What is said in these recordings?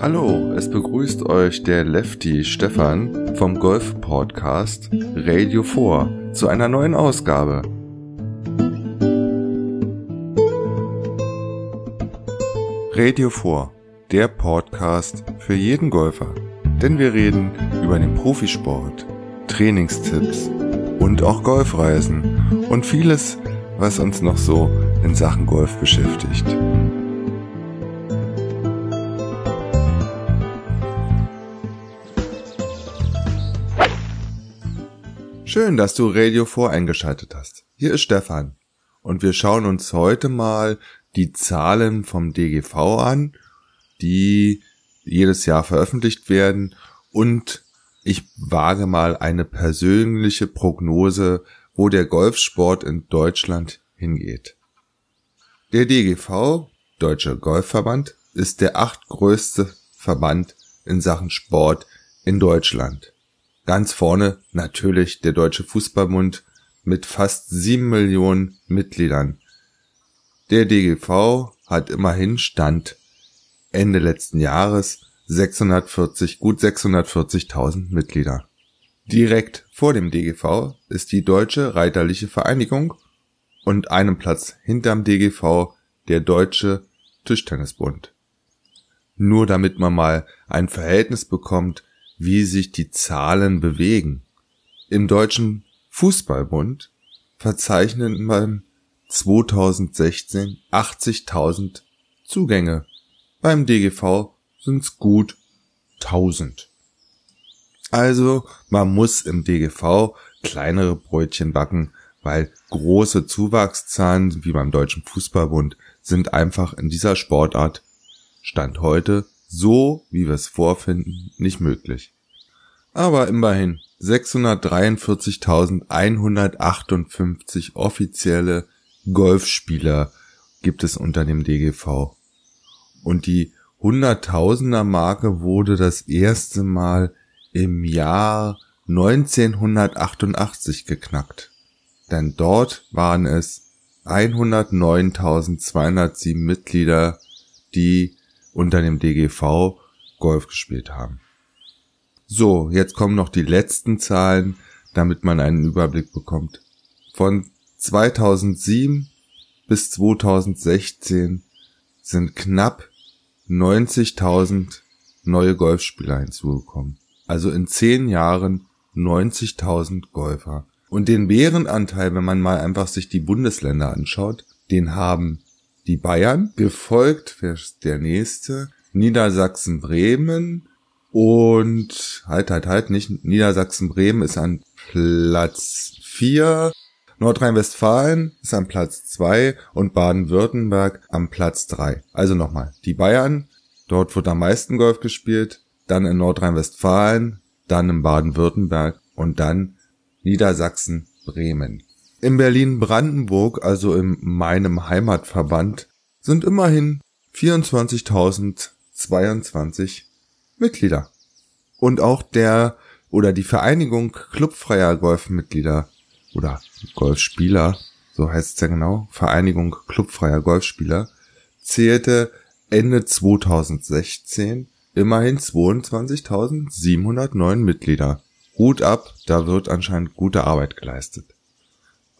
Hallo, es begrüßt euch der Lefty Stefan vom Golf Podcast Radio 4 zu einer neuen Ausgabe. Radio 4, der Podcast für jeden Golfer. Denn wir reden über den Profisport, Trainingstipps und auch Golfreisen und vieles, was uns noch so in Sachen Golf beschäftigt. Schön, dass du Radio voreingeschaltet hast. Hier ist Stefan und wir schauen uns heute mal die Zahlen vom DGV an, die jedes Jahr veröffentlicht werden und ich wage mal eine persönliche Prognose, wo der Golfsport in Deutschland hingeht. Der DGV, Deutscher Golfverband, ist der achtgrößte Verband in Sachen Sport in Deutschland. Ganz vorne natürlich der Deutsche Fußballbund mit fast sieben Millionen Mitgliedern. Der DGV hat immerhin Stand Ende letzten Jahres 640, gut 640.000 Mitglieder. Direkt vor dem DGV ist die Deutsche Reiterliche Vereinigung und einem Platz hinterm DGV der Deutsche Tischtennisbund. Nur damit man mal ein Verhältnis bekommt, wie sich die Zahlen bewegen. Im Deutschen Fußballbund verzeichnen man 2016 80.000 Zugänge. Beim DGV sind's gut 1000. Also man muss im DGV kleinere Brötchen backen, weil große Zuwachszahlen wie beim Deutschen Fußballbund sind einfach in dieser Sportart Stand heute so, wie wir es vorfinden, nicht möglich. Aber immerhin 643.158 offizielle Golfspieler gibt es unter dem DGV. Und die Hunderttausender Marke wurde das erste Mal im Jahr 1988 geknackt. Denn dort waren es 109.207 Mitglieder, die unter dem DGV Golf gespielt haben. So, jetzt kommen noch die letzten Zahlen, damit man einen Überblick bekommt. Von 2007 bis 2016 sind knapp 90.000 neue Golfspieler hinzugekommen. Also in zehn Jahren 90.000 Golfer. Und den Bärenanteil, wenn man mal einfach sich die Bundesländer anschaut, den haben die Bayern, gefolgt, wer ist der nächste? Niedersachsen, Bremen und halt, halt, halt, nicht Niedersachsen, Bremen ist an Platz 4, Nordrhein-Westfalen ist an Platz 2 und Baden-Württemberg am Platz 3. Also nochmal, die Bayern, dort wird am meisten Golf gespielt, dann in Nordrhein-Westfalen, dann in Baden-Württemberg und dann Niedersachsen, Bremen. In Berlin-Brandenburg, also in meinem Heimatverband, sind immerhin 24.022 Mitglieder. Und auch der oder die Vereinigung clubfreier Golfmitglieder oder Golfspieler, so heißt es ja genau, Vereinigung clubfreier Golfspieler, zählte Ende 2016 immerhin 22.709 Mitglieder. Hut ab, da wird anscheinend gute Arbeit geleistet.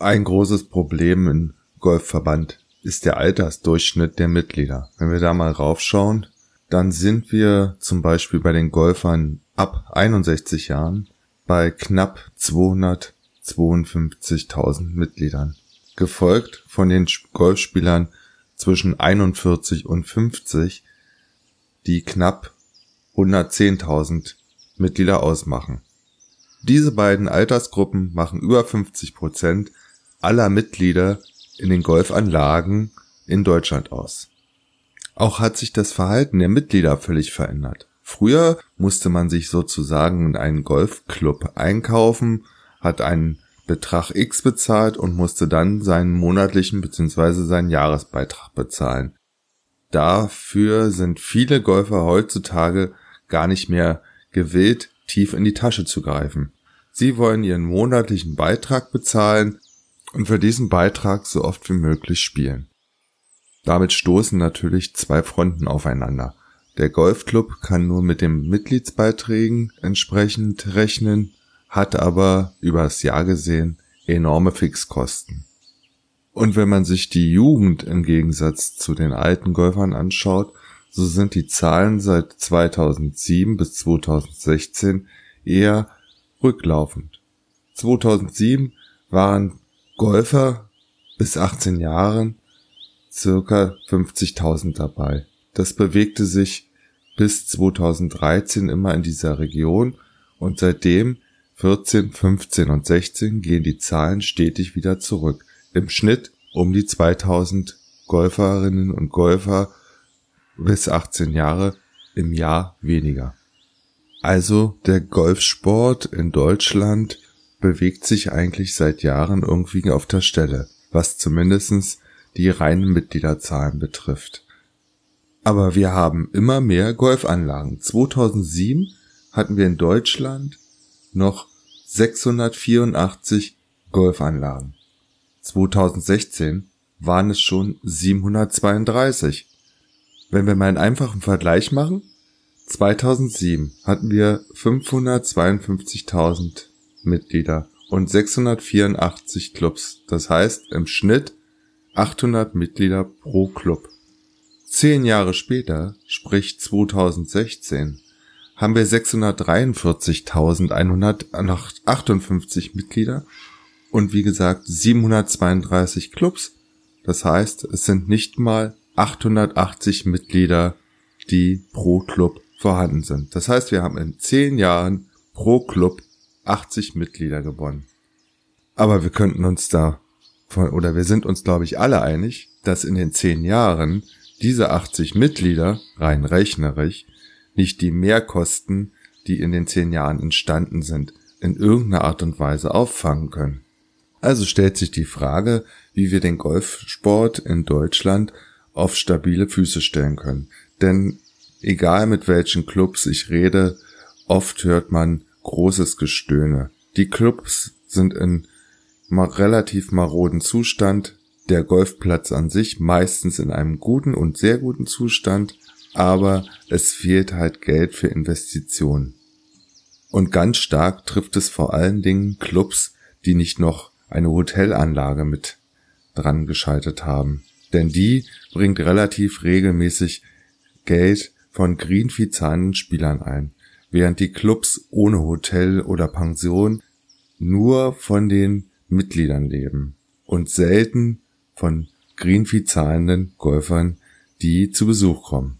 Ein großes Problem im Golfverband ist der Altersdurchschnitt der Mitglieder. Wenn wir da mal raufschauen, dann sind wir zum Beispiel bei den Golfern ab 61 Jahren bei knapp 252.000 Mitgliedern, gefolgt von den Golfspielern zwischen 41 und 50, die knapp 110.000 Mitglieder ausmachen. Diese beiden Altersgruppen machen über 50 Prozent aller Mitglieder in den Golfanlagen in Deutschland aus. Auch hat sich das Verhalten der Mitglieder völlig verändert. Früher musste man sich sozusagen in einen Golfclub einkaufen, hat einen Betrag X bezahlt und musste dann seinen monatlichen bzw. seinen Jahresbeitrag bezahlen. Dafür sind viele Golfer heutzutage gar nicht mehr gewillt, tief in die Tasche zu greifen. Sie wollen ihren monatlichen Beitrag bezahlen und für diesen Beitrag so oft wie möglich spielen. Damit stoßen natürlich zwei Fronten aufeinander. der Golfclub kann nur mit den Mitgliedsbeiträgen entsprechend rechnen, hat aber übers Jahr gesehen enorme Fixkosten. Und wenn man sich die Jugend im Gegensatz zu den alten Golfern anschaut, so sind die Zahlen seit 2007 bis 2016 eher rücklaufend. 2007 waren Golfer bis 18 Jahren circa 50.000 dabei. Das bewegte sich bis 2013 immer in dieser Region und seitdem 14, 15 und 16 gehen die Zahlen stetig wieder zurück. Im Schnitt um die 2000 Golferinnen und Golfer bis 18 Jahre im Jahr weniger. Also der Golfsport in Deutschland bewegt sich eigentlich seit Jahren irgendwie auf der Stelle, was zumindestens die reinen Mitgliederzahlen betrifft. Aber wir haben immer mehr Golfanlagen. 2007 hatten wir in Deutschland noch 684 Golfanlagen. 2016 waren es schon 732. Wenn wir mal einen einfachen Vergleich machen, 2007 hatten wir 552.000 Mitglieder und 684 Clubs. Das heißt im Schnitt 800 Mitglieder pro Club. Zehn Jahre später, sprich 2016, haben wir 643.158 Mitglieder und wie gesagt 732 Clubs. Das heißt, es sind nicht mal 880 Mitglieder, die pro Club vorhanden sind. Das heißt, wir haben in zehn Jahren pro Club 80 Mitglieder gewonnen. Aber wir könnten uns da von, oder wir sind uns, glaube ich, alle einig, dass in den zehn Jahren diese 80 Mitglieder rein rechnerisch nicht die Mehrkosten, die in den zehn Jahren entstanden sind, in irgendeiner Art und Weise auffangen können. Also stellt sich die Frage, wie wir den Golfsport in Deutschland auf stabile Füße stellen können. Denn egal mit welchen Clubs ich rede, oft hört man großes Gestöhne. Die Clubs sind in relativ maroden Zustand, der Golfplatz an sich meistens in einem guten und sehr guten Zustand, aber es fehlt halt Geld für Investitionen. Und ganz stark trifft es vor allen Dingen Clubs, die nicht noch eine Hotelanlage mit dran geschaltet haben. Denn die bringt relativ regelmäßig Geld von greenfee zahlenden Spielern ein, während die Clubs ohne Hotel oder Pension nur von den Mitgliedern leben und selten von greenfee zahlenden Golfern, die zu Besuch kommen.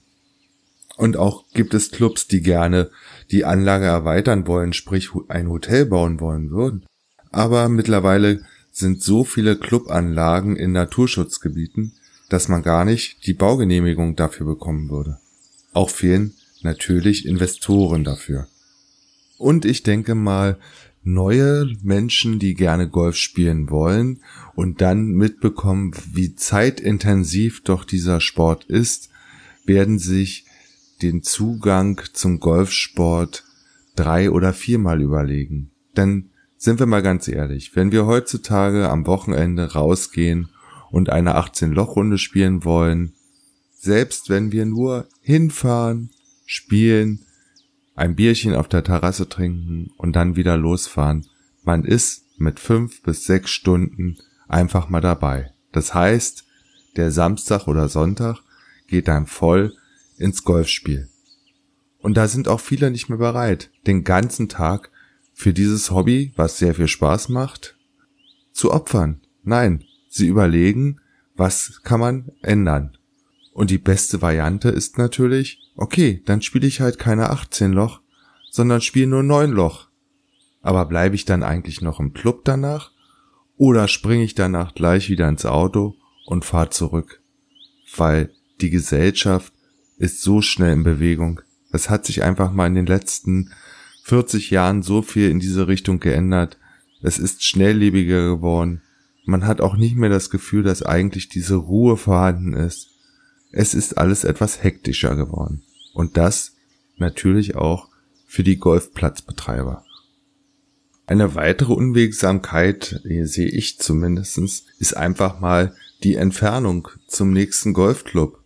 Und auch gibt es Clubs, die gerne die Anlage erweitern wollen, sprich ein Hotel bauen wollen würden. Aber mittlerweile sind so viele Clubanlagen in Naturschutzgebieten, dass man gar nicht die Baugenehmigung dafür bekommen würde. Auch fehlen natürlich Investoren dafür. Und ich denke mal, neue Menschen, die gerne Golf spielen wollen und dann mitbekommen, wie zeitintensiv doch dieser Sport ist, werden sich den Zugang zum Golfsport drei oder viermal überlegen. Denn sind wir mal ganz ehrlich, wenn wir heutzutage am Wochenende rausgehen und eine 18-Loch-Runde spielen wollen, selbst wenn wir nur hinfahren, spielen, ein Bierchen auf der Terrasse trinken und dann wieder losfahren, man ist mit fünf bis sechs Stunden einfach mal dabei. Das heißt, der Samstag oder Sonntag geht dann voll ins Golfspiel. Und da sind auch viele nicht mehr bereit, den ganzen Tag für dieses Hobby, was sehr viel Spaß macht, zu opfern. Nein, sie überlegen, was kann man ändern. Und die beste Variante ist natürlich, okay, dann spiele ich halt keine 18 Loch, sondern spiele nur 9 Loch. Aber bleibe ich dann eigentlich noch im Club danach? Oder springe ich danach gleich wieder ins Auto und fahre zurück? Weil die Gesellschaft ist so schnell in Bewegung. Es hat sich einfach mal in den letzten 40 Jahren so viel in diese Richtung geändert. Es ist schnelllebiger geworden. Man hat auch nicht mehr das Gefühl, dass eigentlich diese Ruhe vorhanden ist. Es ist alles etwas hektischer geworden. Und das natürlich auch für die Golfplatzbetreiber. Eine weitere Unwegsamkeit, sehe ich zumindestens, ist einfach mal die Entfernung zum nächsten Golfclub.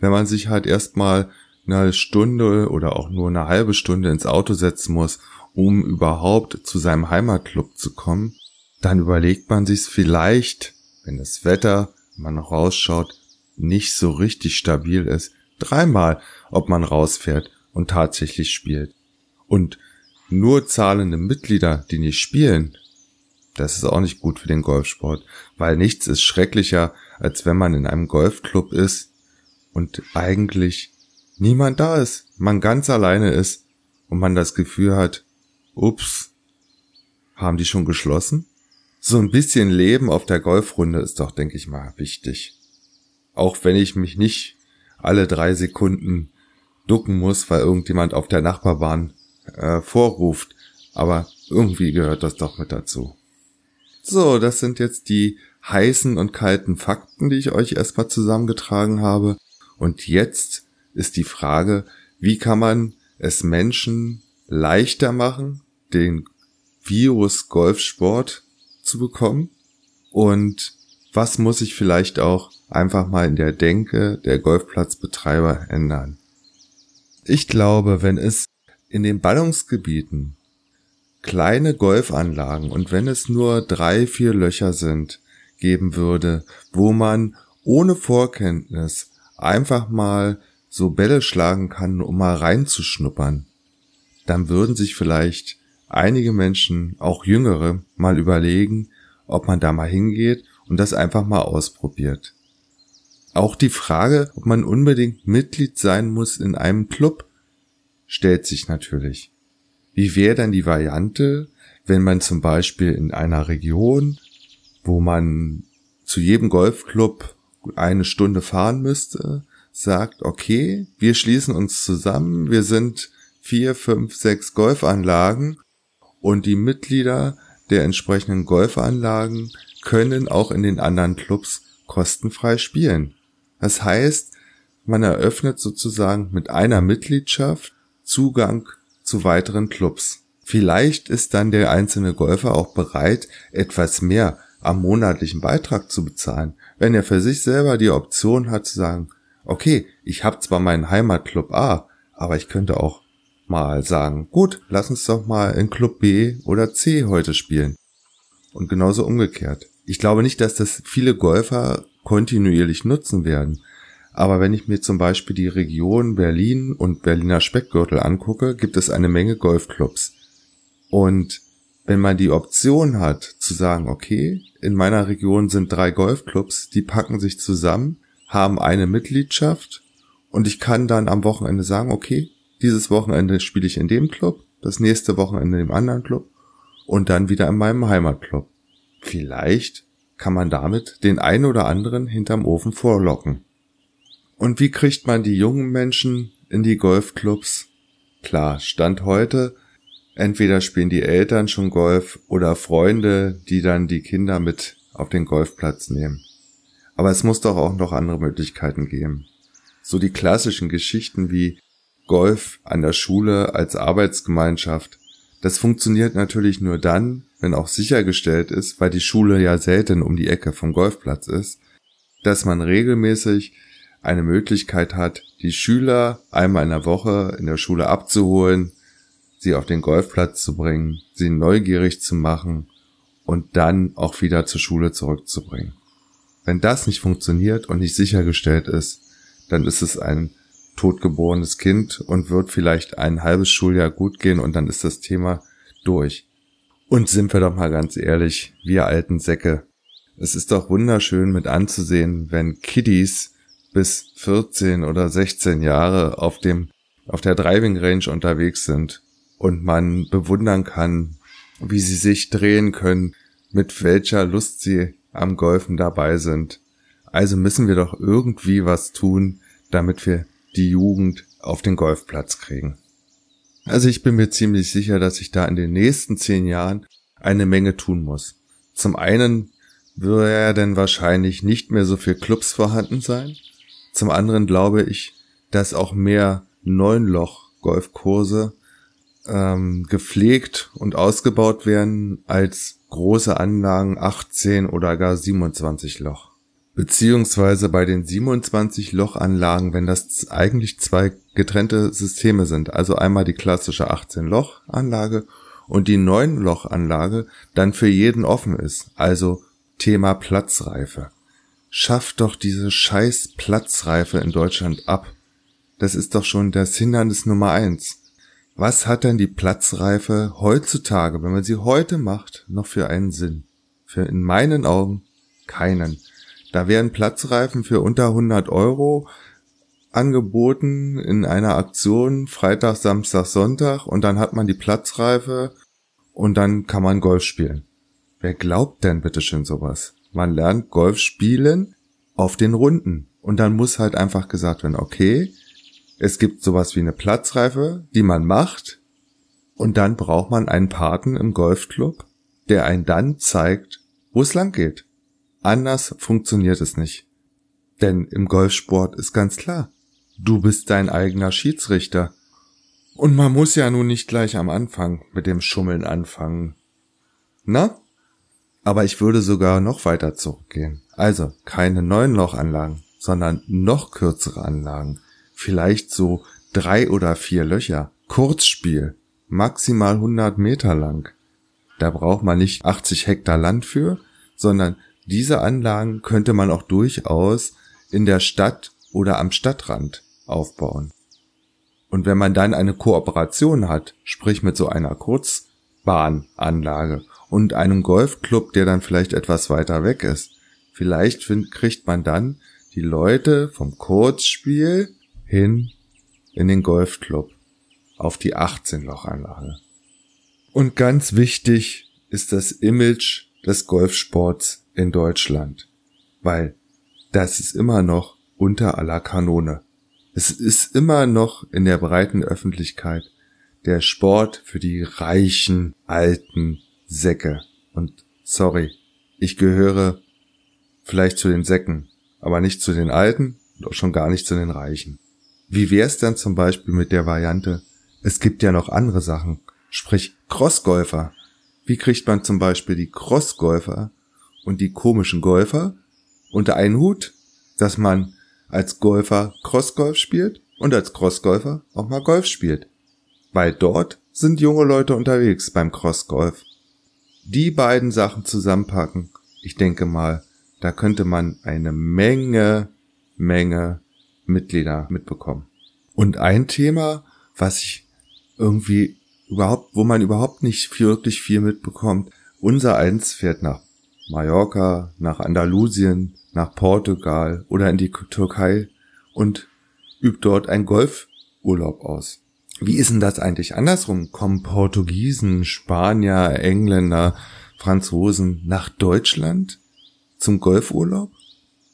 Wenn man sich halt erstmal eine Stunde oder auch nur eine halbe Stunde ins Auto setzen muss, um überhaupt zu seinem Heimatclub zu kommen, dann überlegt man sich vielleicht, wenn das Wetter, wenn man rausschaut, nicht so richtig stabil ist, dreimal, ob man rausfährt und tatsächlich spielt. Und nur zahlende Mitglieder, die nicht spielen, das ist auch nicht gut für den Golfsport, weil nichts ist schrecklicher, als wenn man in einem Golfclub ist und eigentlich niemand da ist, man ganz alleine ist und man das Gefühl hat, ups, haben die schon geschlossen? So ein bisschen Leben auf der Golfrunde ist doch, denke ich mal, wichtig. Auch wenn ich mich nicht alle drei Sekunden ducken muss, weil irgendjemand auf der Nachbarbahn äh, vorruft. Aber irgendwie gehört das doch mit dazu. So, das sind jetzt die heißen und kalten Fakten, die ich euch erstmal zusammengetragen habe. Und jetzt ist die Frage, wie kann man es Menschen leichter machen, den Virus Golfsport zu bekommen? Und was muss ich vielleicht auch einfach mal in der Denke der Golfplatzbetreiber ändern? Ich glaube, wenn es in den Ballungsgebieten kleine Golfanlagen und wenn es nur drei, vier Löcher sind, geben würde, wo man ohne Vorkenntnis einfach mal so Bälle schlagen kann, um mal reinzuschnuppern, dann würden sich vielleicht einige Menschen, auch jüngere, mal überlegen, ob man da mal hingeht und das einfach mal ausprobiert. Auch die Frage, ob man unbedingt Mitglied sein muss in einem Club, stellt sich natürlich. Wie wäre dann die Variante, wenn man zum Beispiel in einer Region, wo man zu jedem Golfclub eine Stunde fahren müsste, sagt, okay, wir schließen uns zusammen, wir sind vier, fünf, sechs Golfanlagen und die Mitglieder der entsprechenden Golfanlagen können auch in den anderen Clubs kostenfrei spielen. Das heißt, man eröffnet sozusagen mit einer Mitgliedschaft Zugang zu weiteren Clubs. Vielleicht ist dann der einzelne Golfer auch bereit, etwas mehr am monatlichen Beitrag zu bezahlen, wenn er für sich selber die Option hat zu sagen, okay, ich habe zwar meinen Heimatclub A, aber ich könnte auch mal sagen, gut, lass uns doch mal in Club B oder C heute spielen. Und genauso umgekehrt. Ich glaube nicht, dass das viele Golfer kontinuierlich nutzen werden. Aber wenn ich mir zum Beispiel die Region Berlin und Berliner Speckgürtel angucke, gibt es eine Menge Golfclubs. Und wenn man die Option hat zu sagen, okay, in meiner Region sind drei Golfclubs, die packen sich zusammen, haben eine Mitgliedschaft und ich kann dann am Wochenende sagen, okay, dieses Wochenende spiele ich in dem Club, das nächste Wochenende in dem anderen Club und dann wieder in meinem Heimatclub. Vielleicht kann man damit den einen oder anderen hinterm Ofen vorlocken. Und wie kriegt man die jungen Menschen in die Golfclubs? Klar, Stand heute, entweder spielen die Eltern schon Golf oder Freunde, die dann die Kinder mit auf den Golfplatz nehmen. Aber es muss doch auch noch andere Möglichkeiten geben. So die klassischen Geschichten wie Golf an der Schule als Arbeitsgemeinschaft. Das funktioniert natürlich nur dann, wenn auch sichergestellt ist, weil die Schule ja selten um die Ecke vom Golfplatz ist, dass man regelmäßig eine Möglichkeit hat, die Schüler einmal in der Woche in der Schule abzuholen, sie auf den Golfplatz zu bringen, sie neugierig zu machen und dann auch wieder zur Schule zurückzubringen. Wenn das nicht funktioniert und nicht sichergestellt ist, dann ist es ein totgeborenes Kind und wird vielleicht ein halbes Schuljahr gut gehen und dann ist das Thema durch. Und sind wir doch mal ganz ehrlich, wir alten Säcke. Es ist doch wunderschön mit anzusehen, wenn Kiddies bis 14 oder 16 Jahre auf dem, auf der Driving Range unterwegs sind und man bewundern kann, wie sie sich drehen können, mit welcher Lust sie am Golfen dabei sind. Also müssen wir doch irgendwie was tun, damit wir die Jugend auf den Golfplatz kriegen. Also ich bin mir ziemlich sicher, dass ich da in den nächsten zehn Jahren eine Menge tun muss. Zum einen würde ja dann wahrscheinlich nicht mehr so viel Clubs vorhanden sein. Zum anderen glaube ich, dass auch mehr Neunloch-Golfkurse ähm, gepflegt und ausgebaut werden als große Anlagen 18 oder gar 27 Loch. Beziehungsweise bei den 27 Lochanlagen, wenn das eigentlich zwei getrennte Systeme sind, also einmal die klassische 18 Loch Anlage und die 9 Loch Anlage dann für jeden offen ist, also Thema Platzreife. Schafft doch diese scheiß Platzreife in Deutschland ab. Das ist doch schon das Hindernis Nummer eins. Was hat denn die Platzreife heutzutage, wenn man sie heute macht, noch für einen Sinn? Für in meinen Augen keinen. Da werden Platzreifen für unter 100 Euro angeboten in einer Aktion Freitag, Samstag, Sonntag und dann hat man die Platzreife und dann kann man Golf spielen. Wer glaubt denn bitte schön sowas? Man lernt Golf spielen auf den Runden und dann muss halt einfach gesagt werden, okay, es gibt sowas wie eine Platzreife, die man macht und dann braucht man einen Paten im Golfclub, der einen dann zeigt, wo es lang geht. Anders funktioniert es nicht. Denn im Golfsport ist ganz klar, du bist dein eigener Schiedsrichter. Und man muss ja nun nicht gleich am Anfang mit dem Schummeln anfangen. Na? Aber ich würde sogar noch weiter zurückgehen. Also keine neun Lochanlagen, sondern noch kürzere Anlagen. Vielleicht so drei oder vier Löcher. Kurzspiel. Maximal 100 Meter lang. Da braucht man nicht 80 Hektar Land für, sondern diese Anlagen könnte man auch durchaus in der Stadt oder am Stadtrand aufbauen. Und wenn man dann eine Kooperation hat, sprich mit so einer Kurzbahnanlage und einem Golfclub, der dann vielleicht etwas weiter weg ist, vielleicht find, kriegt man dann die Leute vom Kurzspiel hin in den Golfclub auf die 18-Loch-Anlage. Und ganz wichtig ist das Image des Golfsports in Deutschland, weil das ist immer noch unter aller Kanone. Es ist immer noch in der breiten Öffentlichkeit der Sport für die reichen, alten Säcke. Und sorry, ich gehöre vielleicht zu den Säcken, aber nicht zu den Alten und auch schon gar nicht zu den Reichen. Wie wär's dann zum Beispiel mit der Variante, es gibt ja noch andere Sachen, sprich Crossgolfer. Wie kriegt man zum Beispiel die Crossgolfer und die komischen Golfer unter einen Hut, dass man als Golfer Crossgolf spielt und als Crossgolfer auch mal Golf spielt. Weil dort sind junge Leute unterwegs beim Crossgolf. Die beiden Sachen zusammenpacken, ich denke mal, da könnte man eine Menge, Menge Mitglieder mitbekommen. Und ein Thema, was ich irgendwie überhaupt, wo man überhaupt nicht wirklich viel mitbekommt, unser eins fährt nach Mallorca, nach Andalusien, nach Portugal oder in die Türkei und übt dort einen Golfurlaub aus. Wie ist denn das eigentlich andersrum? Kommen Portugiesen, Spanier, Engländer, Franzosen nach Deutschland zum Golfurlaub?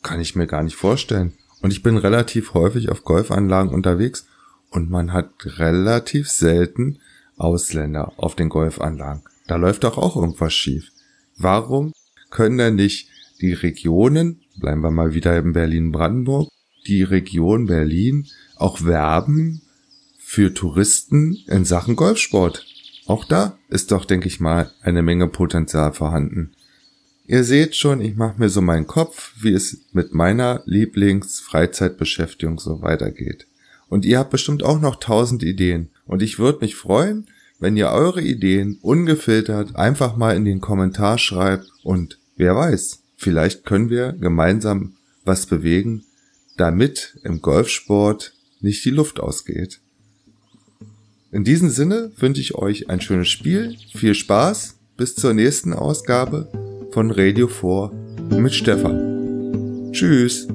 Kann ich mir gar nicht vorstellen. Und ich bin relativ häufig auf Golfanlagen unterwegs und man hat relativ selten Ausländer auf den Golfanlagen. Da läuft doch auch irgendwas schief. Warum können denn nicht die Regionen, bleiben wir mal wieder in Berlin-Brandenburg, die Region Berlin auch werben für Touristen in Sachen Golfsport? Auch da ist doch, denke ich mal, eine Menge Potenzial vorhanden. Ihr seht schon, ich mache mir so meinen Kopf, wie es mit meiner Lieblingsfreizeitbeschäftigung so weitergeht. Und ihr habt bestimmt auch noch tausend Ideen. Und ich würde mich freuen, wenn ihr eure Ideen ungefiltert einfach mal in den Kommentar schreibt und wer weiß, vielleicht können wir gemeinsam was bewegen, damit im Golfsport nicht die Luft ausgeht. In diesem Sinne wünsche ich euch ein schönes Spiel, viel Spaß, bis zur nächsten Ausgabe von Radio 4 mit Stefan. Tschüss.